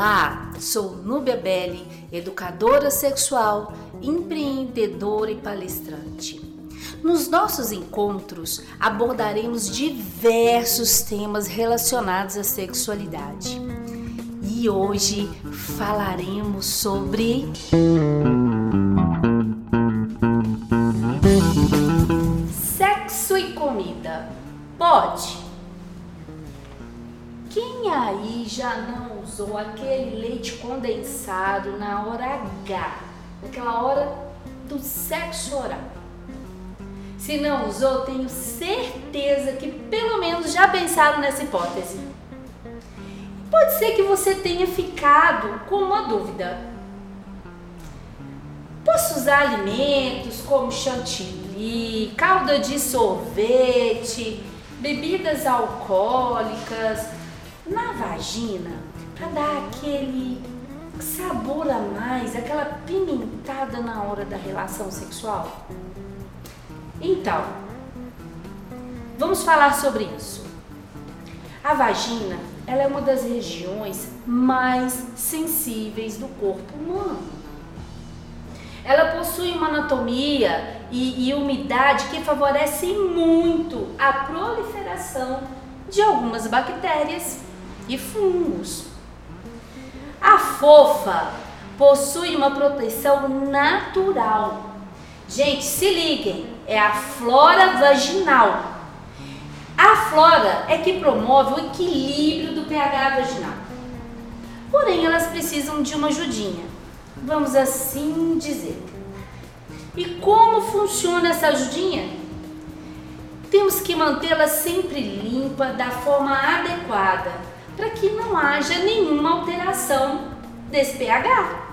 Olá, sou Núbia Belli, educadora sexual, empreendedora e palestrante. Nos nossos encontros abordaremos diversos temas relacionados à sexualidade. E hoje falaremos sobre Quem aí já não usou aquele leite condensado na hora H, naquela hora do sexo oral? Se não usou, tenho certeza que pelo menos já pensaram nessa hipótese. Pode ser que você tenha ficado com uma dúvida. Posso usar alimentos como chantilly, calda de sorvete, bebidas alcoólicas, na vagina para dar aquele sabor a mais, aquela pimentada na hora da relação sexual? Então, vamos falar sobre isso. A vagina, ela é uma das regiões mais sensíveis do corpo humano. Ela possui uma anatomia e, e umidade que favorece muito a proliferação de algumas bactérias e fungos. A fofa possui uma proteção natural. Gente, se liguem, é a flora vaginal. A flora é que promove o equilíbrio do pH vaginal. Porém, elas precisam de uma ajudinha, vamos assim dizer. E como funciona essa ajudinha? Temos que mantê-la sempre limpa da forma adequada para que não haja nenhuma alteração desse pH.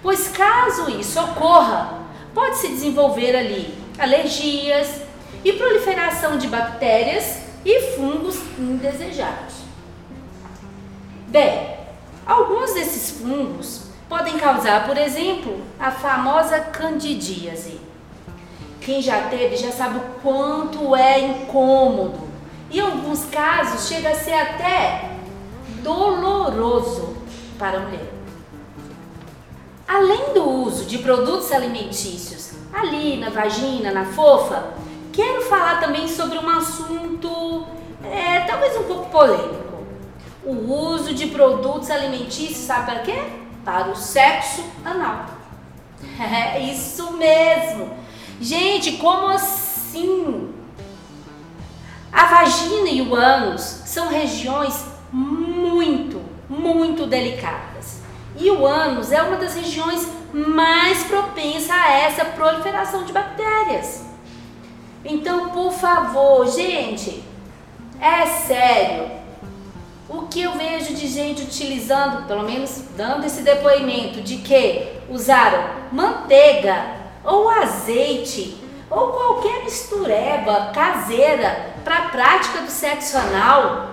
Pois caso isso ocorra, pode se desenvolver ali alergias e proliferação de bactérias e fungos indesejados. Bem, alguns desses fungos podem causar, por exemplo, a famosa candidíase. Quem já teve já sabe o quanto é incômodo em alguns casos, chega a ser até doloroso para a mulher. Além do uso de produtos alimentícios ali na vagina, na fofa, quero falar também sobre um assunto é, talvez um pouco polêmico. O uso de produtos alimentícios, sabe para quê? Para o sexo anal. É isso mesmo. Gente, como assim? A vagina e o ânus são regiões muito, muito delicadas. E o ânus é uma das regiões mais propensas a essa proliferação de bactérias. Então, por favor, gente, é sério. O que eu vejo de gente utilizando, pelo menos dando esse depoimento de que usaram manteiga ou azeite ou qualquer mistureba caseira para a prática do sexo anal,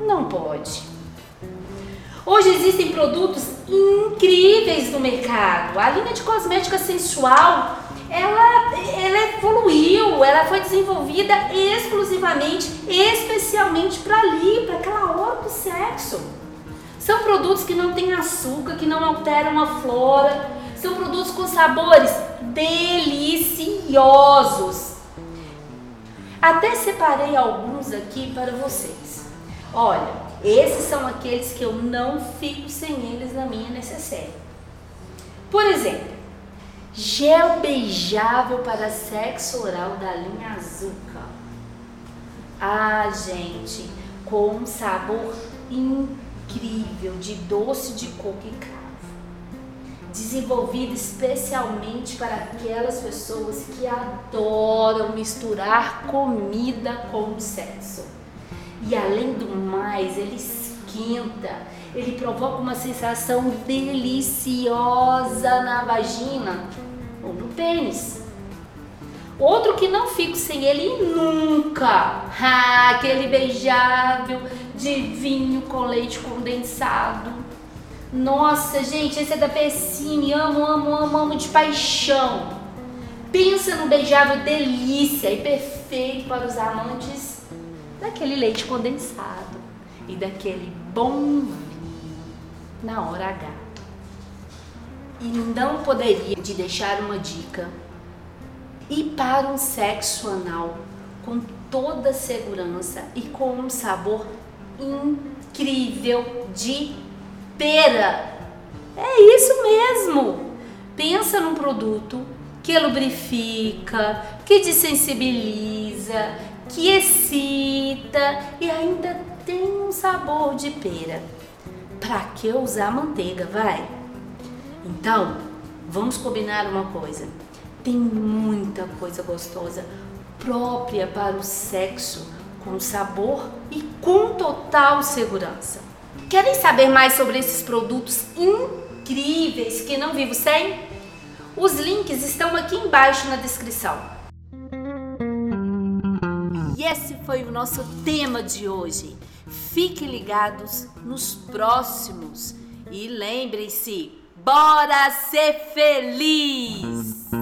não pode. Hoje existem produtos incríveis no mercado. A linha de cosmética sensual, ela, ela evoluiu, ela foi desenvolvida exclusivamente, especialmente para ali, para aquela hora do sexo. São produtos que não têm açúcar, que não alteram a flora, são produtos com sabores deliciosos. Até separei alguns aqui para vocês. Olha, esses são aqueles que eu não fico sem eles na minha necessária. Por exemplo, gel beijável para sexo oral da linha Azuca. Ah, gente, com um sabor incrível de doce de coco e cravo desenvolvida especialmente para aquelas pessoas que adoram misturar comida com sexo. E além do mais, ele esquenta, ele provoca uma sensação deliciosa na vagina ou no pênis. Outro que não fico sem ele nunca, ah, aquele beijável de vinho com leite condensado nossa, gente, esse é da Pessine. Amo, amo, amo, amo de paixão. Pensa no beijável delícia e perfeito para os amantes daquele leite condensado e daquele bom vinho. na hora H. E não poderia de deixar uma dica. E para um sexo anal com toda segurança e com um sabor incrível de pera. É isso mesmo. Pensa num produto que lubrifica, que desensibiliza, que excita e ainda tem um sabor de pera. Pra que usar manteiga, vai? Então, vamos combinar uma coisa. Tem muita coisa gostosa própria para o sexo, com sabor e com total segurança. Querem saber mais sobre esses produtos incríveis que não vivo sem? Os links estão aqui embaixo na descrição. E esse foi o nosso tema de hoje. Fiquem ligados nos próximos e lembrem-se, bora ser feliz!